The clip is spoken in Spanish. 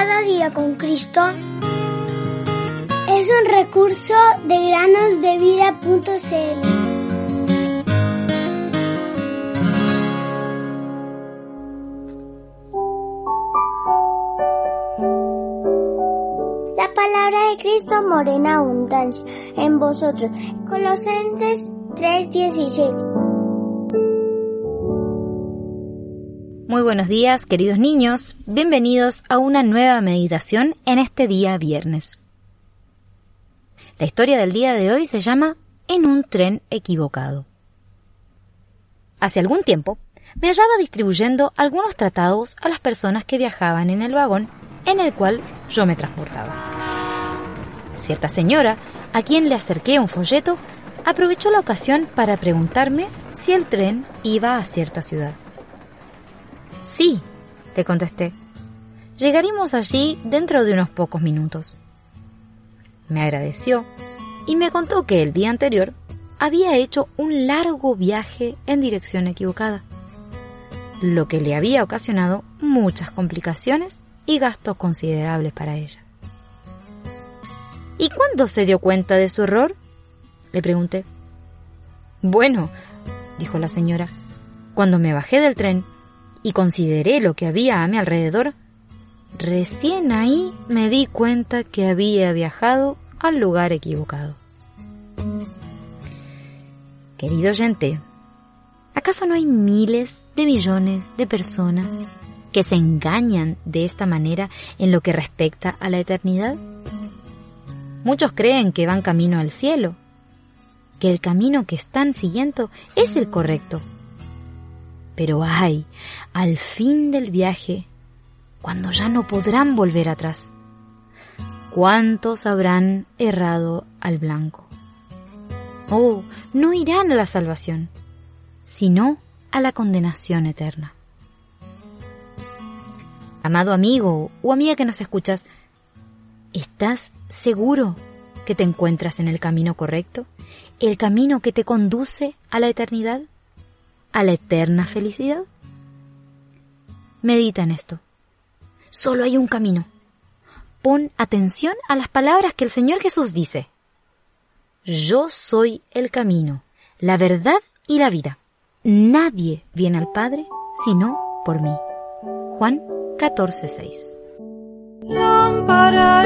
Cada día con Cristo es un recurso de granosdevida.cl. La palabra de Cristo morena abundancia en vosotros. Colosenses 3:16. Muy buenos días, queridos niños. Bienvenidos a una nueva meditación en este día viernes. La historia del día de hoy se llama En un tren equivocado. Hace algún tiempo me hallaba distribuyendo algunos tratados a las personas que viajaban en el vagón en el cual yo me transportaba. Cierta señora, a quien le acerqué un folleto, aprovechó la ocasión para preguntarme si el tren iba a cierta ciudad. Sí, le contesté. Llegaremos allí dentro de unos pocos minutos. Me agradeció y me contó que el día anterior había hecho un largo viaje en dirección equivocada, lo que le había ocasionado muchas complicaciones y gastos considerables para ella. ¿Y cuándo se dio cuenta de su error? Le pregunté. Bueno, dijo la señora, cuando me bajé del tren y consideré lo que había a mi alrededor, recién ahí me di cuenta que había viajado al lugar equivocado. Querido oyente, ¿acaso no hay miles de millones de personas que se engañan de esta manera en lo que respecta a la eternidad? Muchos creen que van camino al cielo, que el camino que están siguiendo es el correcto pero ay, al fin del viaje, cuando ya no podrán volver atrás, ¿cuántos habrán errado al blanco? Oh, no irán a la salvación, sino a la condenación eterna. Amado amigo o amiga que nos escuchas, ¿estás seguro que te encuentras en el camino correcto? ¿El camino que te conduce a la eternidad? A la eterna felicidad? Medita en esto. Solo hay un camino. Pon atención a las palabras que el Señor Jesús dice. Yo soy el camino, la verdad y la vida. Nadie viene al Padre sino por mí. Juan 14:6. Lámpara